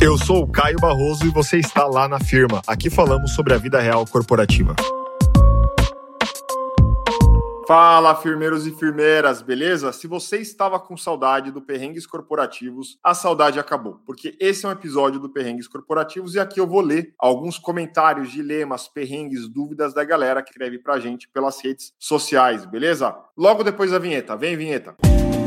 Eu sou o Caio Barroso e você está lá na firma. Aqui falamos sobre a vida real corporativa. Fala, firmeiros e firmeiras, beleza? Se você estava com saudade do Perrengues Corporativos, a saudade acabou, porque esse é um episódio do Perrengues Corporativos e aqui eu vou ler alguns comentários, dilemas, perrengues, dúvidas da galera que escreve pra gente pelas redes sociais, beleza? Logo depois da vinheta. Vem, vinheta. Sou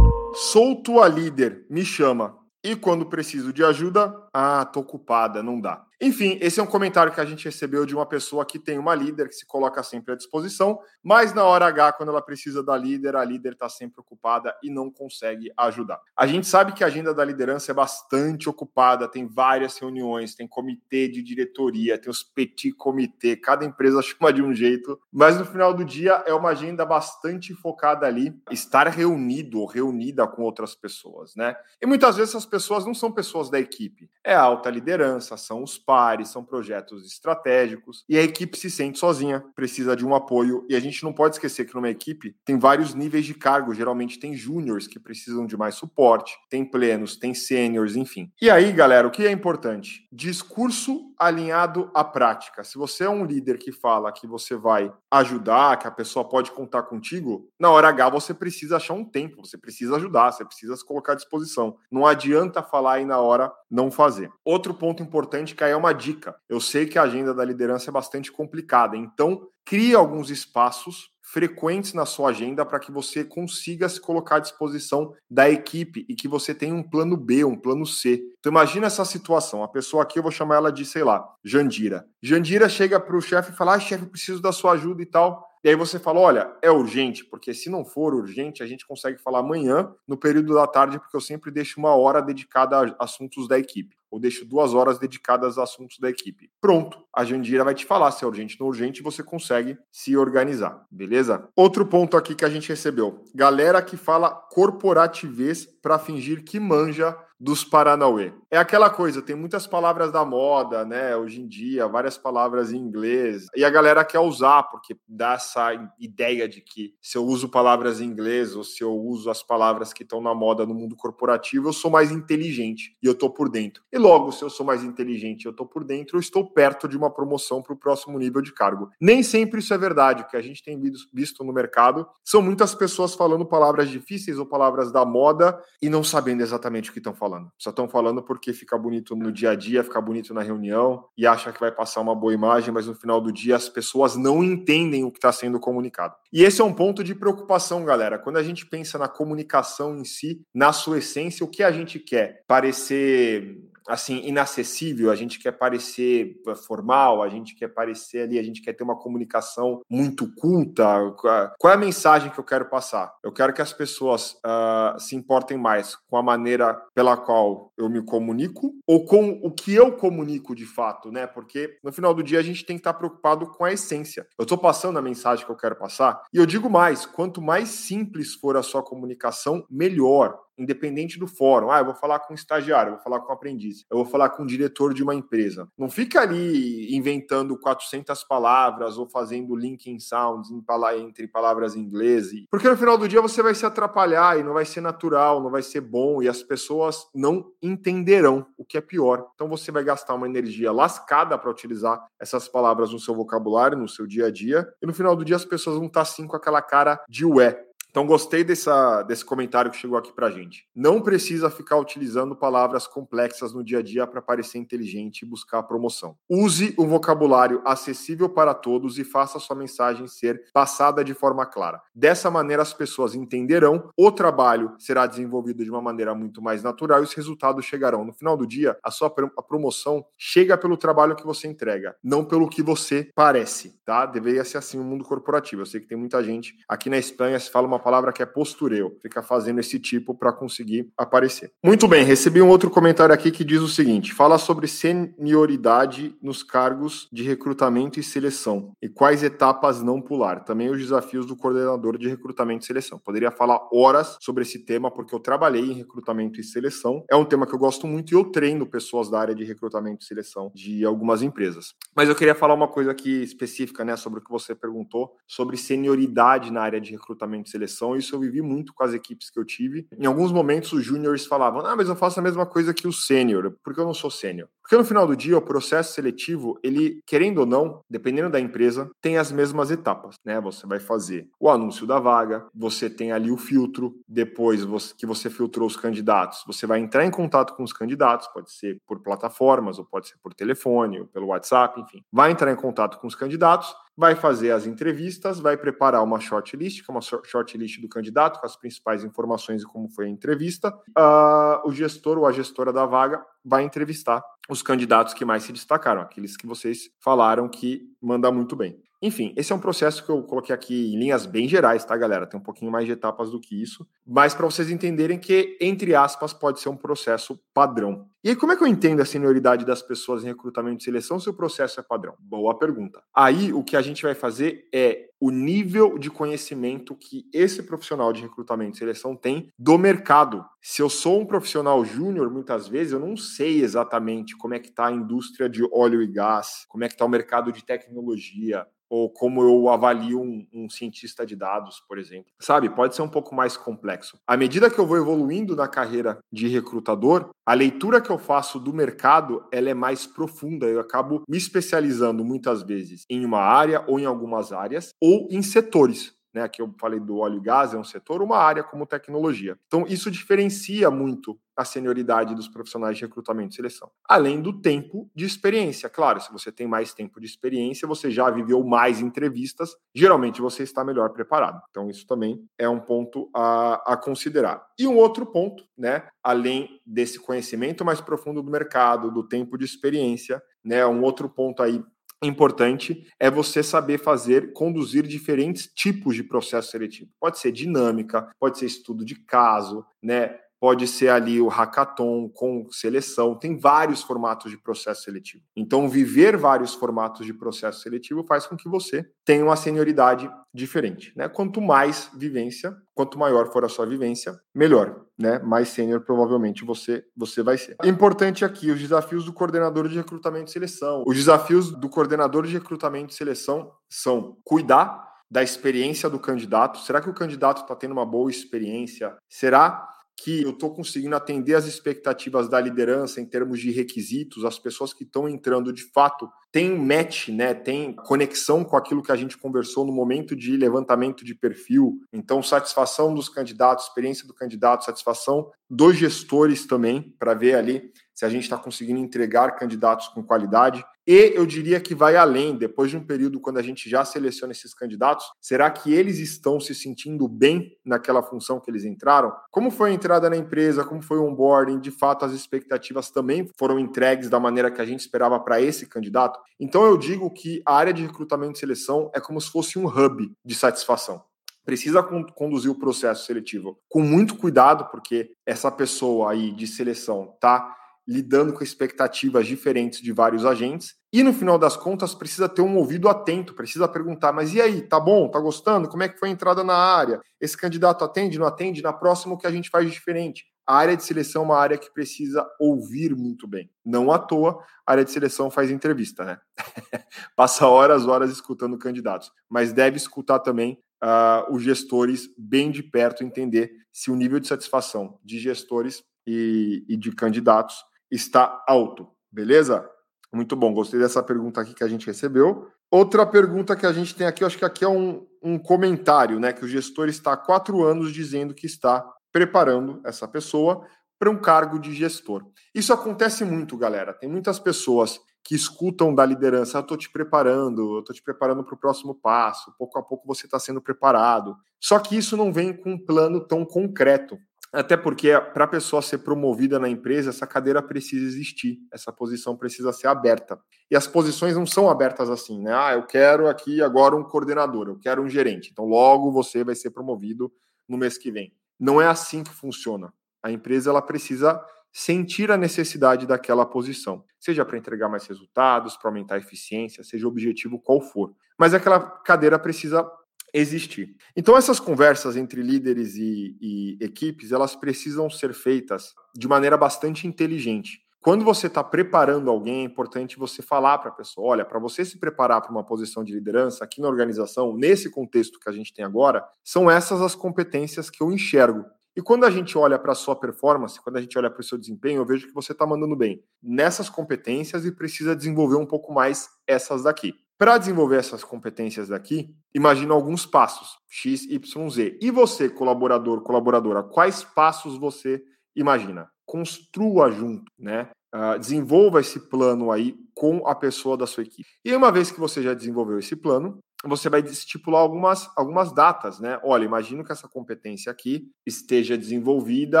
tua líder, me chama. E quando preciso de ajuda, ah, tô ocupada, não dá. Enfim, esse é um comentário que a gente recebeu de uma pessoa que tem uma líder que se coloca sempre à disposição, mas na hora H, quando ela precisa da líder, a líder está sempre ocupada e não consegue ajudar. A gente sabe que a agenda da liderança é bastante ocupada, tem várias reuniões, tem comitê de diretoria, tem os petit comitê, cada empresa chama de um jeito, mas no final do dia é uma agenda bastante focada ali, estar reunido ou reunida com outras pessoas, né? E muitas vezes essas pessoas não são pessoas da equipe, é a alta liderança, são os pares, são projetos estratégicos e a equipe se sente sozinha, precisa de um apoio. E a gente não pode esquecer que numa equipe tem vários níveis de cargo, geralmente tem júniores que precisam de mais suporte, tem plenos, tem sêniores, enfim. E aí, galera, o que é importante? Discurso alinhado à prática. Se você é um líder que fala que você vai ajudar, que a pessoa pode contar contigo, na hora H você precisa achar um tempo, você precisa ajudar, você precisa se colocar à disposição. Não adianta falar e na hora não fazer. Outro ponto importante que aí é uma dica. Eu sei que a agenda da liderança é bastante complicada, então crie alguns espaços frequentes na sua agenda para que você consiga se colocar à disposição da equipe e que você tenha um plano B, um plano C. Então imagina essa situação, a pessoa aqui eu vou chamar ela de, sei lá, Jandira. Jandira chega para o chefe e fala: ah, chefe, preciso da sua ajuda e tal. E aí você fala: olha, é urgente, porque se não for urgente, a gente consegue falar amanhã, no período da tarde, porque eu sempre deixo uma hora dedicada a assuntos da equipe ou deixo duas horas dedicadas a assuntos da equipe. Pronto, a Jandira vai te falar se é urgente ou não urgente, você consegue se organizar, beleza? Outro ponto aqui que a gente recebeu: galera que fala corporativez para fingir que manja dos Paranauê. É aquela coisa, tem muitas palavras da moda, né? Hoje em dia, várias palavras em inglês. E a galera quer usar, porque dá essa ideia de que se eu uso palavras em inglês ou se eu uso as palavras que estão na moda no mundo corporativo, eu sou mais inteligente e eu tô por dentro. E logo, se eu sou mais inteligente eu tô por dentro, eu estou perto de uma promoção para o próximo nível de cargo. Nem sempre isso é verdade. O que a gente tem visto no mercado são muitas pessoas falando palavras difíceis ou palavras da moda e não sabendo exatamente o que estão falando. Só estão falando porque fica bonito no dia a dia, fica bonito na reunião e acha que vai passar uma boa imagem, mas no final do dia as pessoas não entendem o que está sendo comunicado. E esse é um ponto de preocupação, galera. Quando a gente pensa na comunicação em si, na sua essência, o que a gente quer? Parecer assim inacessível, a gente quer parecer eh, formal, a gente quer parecer ali, a gente quer ter uma comunicação muito culta. Qual é a mensagem que eu quero passar? Eu quero que as pessoas uh, se importem mais com a maneira pela qual eu me comunico ou com o que eu comunico de fato, né? Porque no final do dia a gente tem que estar preocupado com a essência. Eu estou passando a mensagem que eu quero passar e eu digo mais: quanto mais simples for a sua comunicação, melhor independente do fórum. Ah, eu vou falar com um estagiário, eu vou falar com um aprendiz, eu vou falar com um diretor de uma empresa. Não fica ali inventando 400 palavras ou fazendo linking sounds entre palavras em inglês, porque no final do dia você vai se atrapalhar e não vai ser natural, não vai ser bom e as pessoas não entenderão o que é pior. Então você vai gastar uma energia lascada para utilizar essas palavras no seu vocabulário, no seu dia a dia, e no final do dia as pessoas vão estar assim com aquela cara de ué. Então, gostei dessa, desse comentário que chegou aqui para gente. Não precisa ficar utilizando palavras complexas no dia a dia para parecer inteligente e buscar promoção. Use um vocabulário acessível para todos e faça sua mensagem ser passada de forma clara. Dessa maneira, as pessoas entenderão, o trabalho será desenvolvido de uma maneira muito mais natural e os resultados chegarão. No final do dia, a sua a promoção chega pelo trabalho que você entrega, não pelo que você parece, tá? Deveria ser assim no mundo corporativo. Eu sei que tem muita gente aqui na Espanha se fala uma palavra que é postureio, fica fazendo esse tipo para conseguir aparecer. Muito bem, recebi um outro comentário aqui que diz o seguinte: fala sobre senioridade nos cargos de recrutamento e seleção e quais etapas não pular. Também os desafios do coordenador de recrutamento e seleção. Poderia falar horas sobre esse tema porque eu trabalhei em recrutamento e seleção. É um tema que eu gosto muito e eu treino pessoas da área de recrutamento e seleção de algumas empresas. Mas eu queria falar uma coisa aqui específica, né, sobre o que você perguntou, sobre senioridade na área de recrutamento e seleção. Isso eu vivi muito com as equipes que eu tive. Em alguns momentos os júniores falavam: "Ah, mas eu faço a mesma coisa que o sênior, porque eu não sou sênior". Porque no final do dia, o processo seletivo, ele, querendo ou não, dependendo da empresa, tem as mesmas etapas, né? Você vai fazer o anúncio da vaga, você tem ali o filtro, depois que você filtrou os candidatos, você vai entrar em contato com os candidatos, pode ser por plataformas, ou pode ser por telefone, ou pelo WhatsApp, enfim. Vai entrar em contato com os candidatos, vai fazer as entrevistas, vai preparar uma shortlist, que é uma shortlist do candidato, com as principais informações de como foi a entrevista. Uh, o gestor ou a gestora da vaga vai entrevistar os candidatos que mais se destacaram, aqueles que vocês falaram que manda muito bem. Enfim, esse é um processo que eu coloquei aqui em linhas bem gerais, tá, galera? Tem um pouquinho mais de etapas do que isso, mas para vocês entenderem que, entre aspas, pode ser um processo padrão. E aí, como é que eu entendo a senioridade das pessoas em recrutamento e seleção se o processo é padrão? Boa pergunta. Aí, o que a gente vai fazer é o nível de conhecimento que esse profissional de recrutamento e seleção tem do mercado. Se eu sou um profissional júnior, muitas vezes eu não sei exatamente como é que está a indústria de óleo e gás, como é que está o mercado de tecnologia, ou como eu avalio um, um, cientista de dados, por exemplo. Sabe, pode ser um pouco mais complexo. À medida que eu vou evoluindo na carreira de recrutador, a leitura que eu faço do mercado ela é mais profunda. Eu acabo me especializando muitas vezes em uma área ou em algumas áreas ou em setores né? Aqui eu falei do óleo e gás, é um setor, uma área como tecnologia. Então, isso diferencia muito a senioridade dos profissionais de recrutamento e seleção. Além do tempo de experiência. Claro, se você tem mais tempo de experiência, você já viveu mais entrevistas, geralmente você está melhor preparado. Então, isso também é um ponto a, a considerar. E um outro ponto, né? Além desse conhecimento mais profundo do mercado, do tempo de experiência, né? Um outro ponto aí importante é você saber fazer, conduzir diferentes tipos de processo seletivo. Pode ser dinâmica, pode ser estudo de caso, né? Pode ser ali o hackathon com seleção, tem vários formatos de processo seletivo. Então, viver vários formatos de processo seletivo faz com que você tenha uma senioridade diferente, né? Quanto mais vivência, quanto maior for a sua vivência, melhor, né? Mais sênior provavelmente você você vai ser. Importante aqui os desafios do coordenador de recrutamento e seleção. Os desafios do coordenador de recrutamento e seleção são cuidar da experiência do candidato. Será que o candidato está tendo uma boa experiência? Será que eu estou conseguindo atender as expectativas da liderança em termos de requisitos, as pessoas que estão entrando de fato têm match, né? Tem conexão com aquilo que a gente conversou no momento de levantamento de perfil. Então, satisfação dos candidatos, experiência do candidato, satisfação dos gestores também, para ver ali se a gente está conseguindo entregar candidatos com qualidade. E eu diria que vai além, depois de um período quando a gente já seleciona esses candidatos, será que eles estão se sentindo bem naquela função que eles entraram? Como foi a entrada na empresa, como foi o onboarding, de fato as expectativas também foram entregues da maneira que a gente esperava para esse candidato? Então eu digo que a área de recrutamento e seleção é como se fosse um hub de satisfação precisa conduzir o processo seletivo com muito cuidado, porque essa pessoa aí de seleção tá lidando com expectativas diferentes de vários agentes. E no final das contas, precisa ter um ouvido atento, precisa perguntar: mas e aí, tá bom? Tá gostando? Como é que foi a entrada na área? Esse candidato atende, não atende? Na próxima, o que a gente faz de diferente? A área de seleção é uma área que precisa ouvir muito bem. Não à toa, a área de seleção faz entrevista, né? Passa horas, horas escutando candidatos, mas deve escutar também uh, os gestores bem de perto, entender se o nível de satisfação de gestores e, e de candidatos está alto, beleza? Muito bom, gostei dessa pergunta aqui que a gente recebeu. Outra pergunta que a gente tem aqui, eu acho que aqui é um, um comentário, né? Que o gestor está há quatro anos dizendo que está preparando essa pessoa para um cargo de gestor. Isso acontece muito, galera. Tem muitas pessoas que escutam da liderança, eu estou te preparando, eu estou te preparando para o próximo passo, pouco a pouco você está sendo preparado. Só que isso não vem com um plano tão concreto. Até porque para a pessoa ser promovida na empresa, essa cadeira precisa existir, essa posição precisa ser aberta. E as posições não são abertas assim, né? Ah, eu quero aqui agora um coordenador, eu quero um gerente. Então, logo você vai ser promovido no mês que vem. Não é assim que funciona. A empresa ela precisa sentir a necessidade daquela posição, seja para entregar mais resultados, para aumentar a eficiência, seja o objetivo qual for. Mas aquela cadeira precisa existir. Então essas conversas entre líderes e, e equipes, elas precisam ser feitas de maneira bastante inteligente. Quando você está preparando alguém, é importante você falar para a pessoa: olha, para você se preparar para uma posição de liderança aqui na organização, nesse contexto que a gente tem agora, são essas as competências que eu enxergo. E quando a gente olha para a sua performance, quando a gente olha para o seu desempenho, eu vejo que você está mandando bem nessas competências e precisa desenvolver um pouco mais essas daqui. Para desenvolver essas competências daqui, imagina alguns passos, X, Y, Z. E você, colaborador, colaboradora, quais passos você imagina? Construa junto, né? Uh, desenvolva esse plano aí com a pessoa da sua equipe. E uma vez que você já desenvolveu esse plano, você vai estipular algumas, algumas datas, né? Olha, imagino que essa competência aqui esteja desenvolvida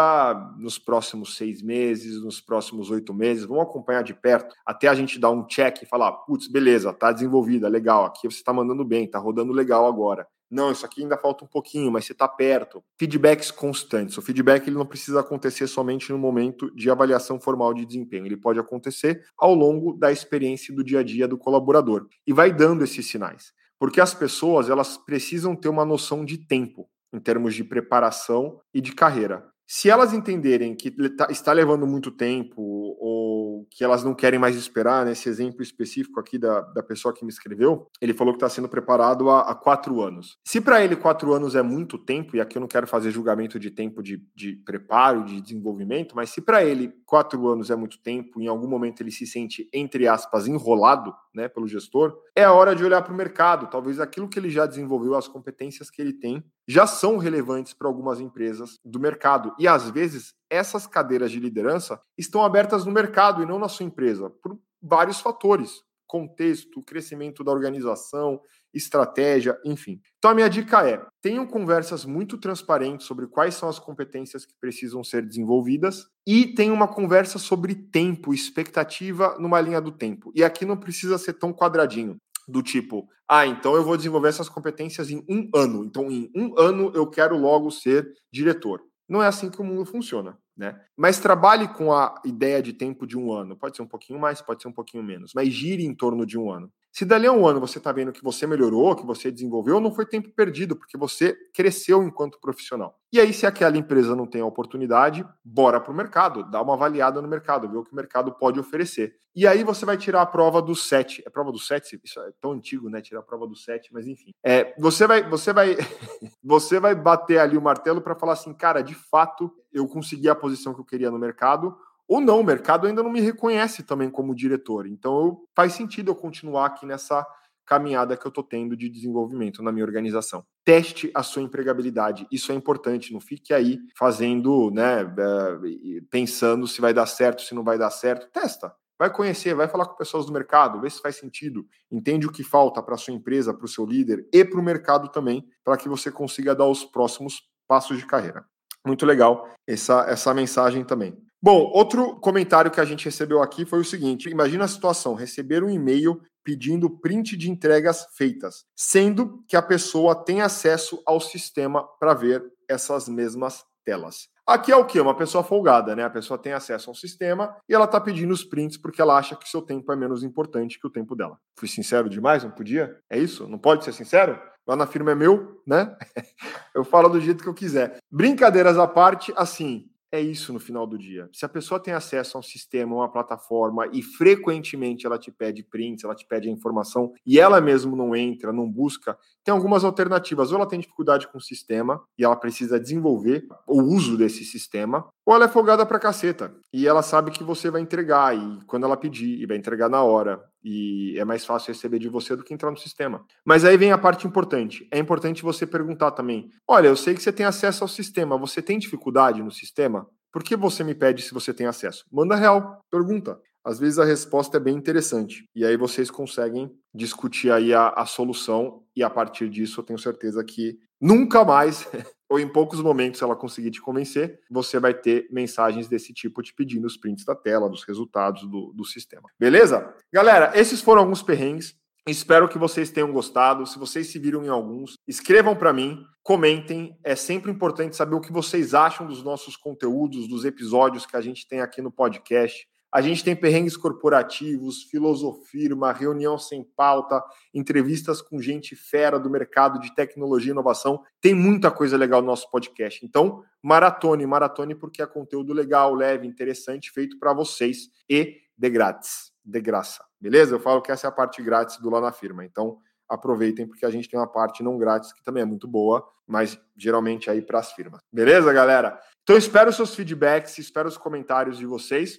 nos próximos seis meses, nos próximos oito meses. Vamos acompanhar de perto até a gente dar um check e falar, putz, beleza, tá desenvolvida, legal, aqui você está mandando bem, tá rodando legal agora. Não, isso aqui ainda falta um pouquinho, mas você está perto. Feedbacks constantes. O feedback ele não precisa acontecer somente no momento de avaliação formal de desempenho. Ele pode acontecer ao longo da experiência do dia a dia do colaborador. E vai dando esses sinais. Porque as pessoas elas precisam ter uma noção de tempo em termos de preparação e de carreira. Se elas entenderem que tá, está levando muito tempo ou que elas não querem mais esperar, nesse né, exemplo específico aqui da, da pessoa que me escreveu, ele falou que está sendo preparado há, há quatro anos. Se para ele quatro anos é muito tempo, e aqui eu não quero fazer julgamento de tempo de, de preparo, de desenvolvimento, mas se para ele quatro anos é muito tempo, em algum momento ele se sente, entre aspas, enrolado né, pelo gestor, é a hora de olhar para o mercado. Talvez aquilo que ele já desenvolveu, as competências que ele tem, já são relevantes para algumas empresas do mercado. E às vezes essas cadeiras de liderança estão abertas no mercado e não na sua empresa, por vários fatores: contexto, crescimento da organização, estratégia, enfim. Então a minha dica é: tenham conversas muito transparentes sobre quais são as competências que precisam ser desenvolvidas e tenham uma conversa sobre tempo, expectativa numa linha do tempo. E aqui não precisa ser tão quadradinho do tipo, ah, então eu vou desenvolver essas competências em um ano. Então, em um ano eu quero logo ser diretor. Não é assim que o mundo funciona, né? Mas trabalhe com a ideia de tempo de um ano. Pode ser um pouquinho mais, pode ser um pouquinho menos, mas gire em torno de um ano. Se dali a um ano você está vendo que você melhorou, que você desenvolveu, não foi tempo perdido, porque você cresceu enquanto profissional. E aí, se aquela empresa não tem a oportunidade, bora para o mercado, dá uma avaliada no mercado, vê o que o mercado pode oferecer. E aí você vai tirar a prova do 7. É prova do 7? Isso é tão antigo, né? Tirar a prova do 7, mas enfim. É, você vai, você vai, você vai bater ali o martelo para falar assim, cara, de fato, eu consegui a posição que eu queria no mercado ou não, o mercado ainda não me reconhece também como diretor. Então eu, faz sentido eu continuar aqui nessa caminhada que eu estou tendo de desenvolvimento na minha organização. Teste a sua empregabilidade, isso é importante. Não fique aí fazendo, né, eh, pensando se vai dar certo, se não vai dar certo. Testa, vai conhecer, vai falar com pessoas do mercado, vê se faz sentido, entende o que falta para sua empresa, para o seu líder e para o mercado também, para que você consiga dar os próximos passos de carreira. Muito legal essa, essa mensagem também. Bom, outro comentário que a gente recebeu aqui foi o seguinte: imagina a situação, receber um e-mail pedindo print de entregas feitas, sendo que a pessoa tem acesso ao sistema para ver essas mesmas telas. Aqui é o que? Uma pessoa folgada, né? A pessoa tem acesso ao sistema e ela está pedindo os prints porque ela acha que seu tempo é menos importante que o tempo dela. Fui sincero demais? Não podia? É isso? Não pode ser sincero? Lá na firma é meu, né? eu falo do jeito que eu quiser. Brincadeiras à parte, assim, é isso no final do dia. Se a pessoa tem acesso a um sistema, uma plataforma e frequentemente ela te pede prints, ela te pede a informação e ela mesmo não entra, não busca, tem algumas alternativas. Ou ela tem dificuldade com o sistema e ela precisa desenvolver o uso desse sistema, ou ela é folgada pra caceta e ela sabe que você vai entregar e quando ela pedir e vai entregar na hora e é mais fácil receber de você do que entrar no sistema. Mas aí vem a parte importante. É importante você perguntar também: olha, eu sei que você tem acesso ao sistema, você tem dificuldade no sistema? Por que você me pede se você tem acesso? Manda real, pergunta. Às vezes a resposta é bem interessante. E aí vocês conseguem discutir aí a, a solução, e a partir disso eu tenho certeza que nunca mais ou em poucos momentos, ela conseguir te convencer, você vai ter mensagens desse tipo te pedindo os prints da tela, dos resultados do, do sistema. Beleza? Galera, esses foram alguns perrengues. Espero que vocês tenham gostado. Se vocês se viram em alguns, escrevam para mim, comentem. É sempre importante saber o que vocês acham dos nossos conteúdos, dos episódios que a gente tem aqui no podcast. A gente tem perrengues corporativos, filosofia, uma reunião sem pauta, entrevistas com gente fera do mercado de tecnologia e inovação. Tem muita coisa legal no nosso podcast. Então, maratone, maratone, porque é conteúdo legal, leve, interessante, feito para vocês e de grátis, de graça. Beleza? Eu falo que essa é a parte grátis do Lá na Firma. Então, aproveitem, porque a gente tem uma parte não grátis que também é muito boa, mas geralmente aí para as firmas. Beleza, galera? Então, espero seus feedbacks, espero os comentários de vocês